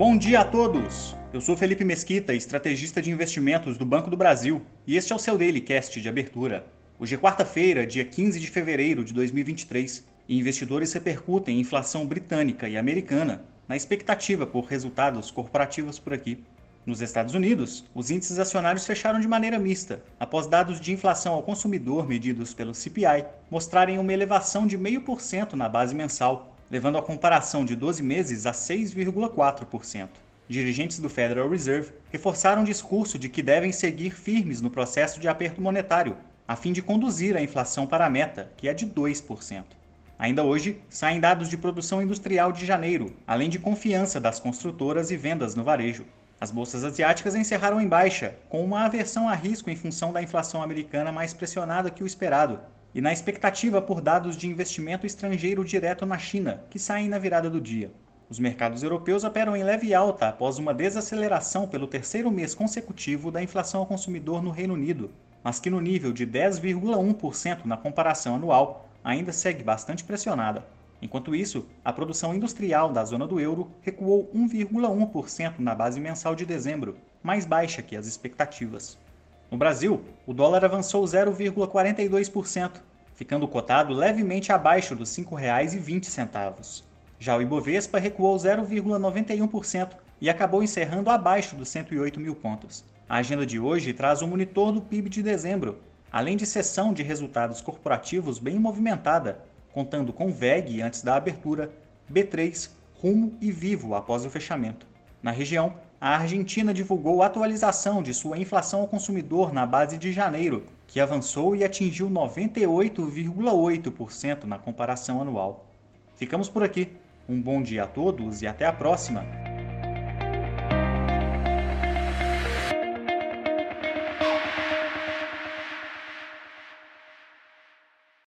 Bom dia a todos! Eu sou Felipe Mesquita, estrategista de investimentos do Banco do Brasil, e este é o seu Daily Cast de abertura. Hoje é quarta-feira, dia 15 de fevereiro de 2023, e investidores repercutem a inflação britânica e americana na expectativa por resultados corporativos por aqui. Nos Estados Unidos, os índices acionários fecharam de maneira mista, após dados de inflação ao consumidor medidos pelo CPI mostrarem uma elevação de 0,5% na base mensal, levando a comparação de 12 meses a 6,4%. Dirigentes do Federal Reserve reforçaram o discurso de que devem seguir firmes no processo de aperto monetário, a fim de conduzir a inflação para a meta, que é de 2%. Ainda hoje, saem dados de produção industrial de janeiro, além de confiança das construtoras e vendas no varejo. As bolsas asiáticas encerraram em baixa, com uma aversão a risco em função da inflação americana mais pressionada que o esperado, e na expectativa por dados de investimento estrangeiro direto na China, que saem na virada do dia. Os mercados europeus operam em leve alta após uma desaceleração pelo terceiro mês consecutivo da inflação ao consumidor no Reino Unido, mas que no nível de 10,1% na comparação anual ainda segue bastante pressionada. Enquanto isso, a produção industrial da zona do euro recuou 1,1% na base mensal de dezembro, mais baixa que as expectativas. No Brasil, o dólar avançou 0,42%, ficando cotado levemente abaixo dos R$ 5,20. Já o Ibovespa recuou 0,91% e acabou encerrando abaixo dos 108 mil pontos. A agenda de hoje traz o monitor do PIB de dezembro, além de sessão de resultados corporativos bem movimentada, contando com VEG antes da abertura, B3, Rumo e Vivo após o fechamento. Na região, a Argentina divulgou atualização de sua inflação ao consumidor na base de janeiro, que avançou e atingiu 98,8% na comparação anual. Ficamos por aqui. Um bom dia a todos e até a próxima!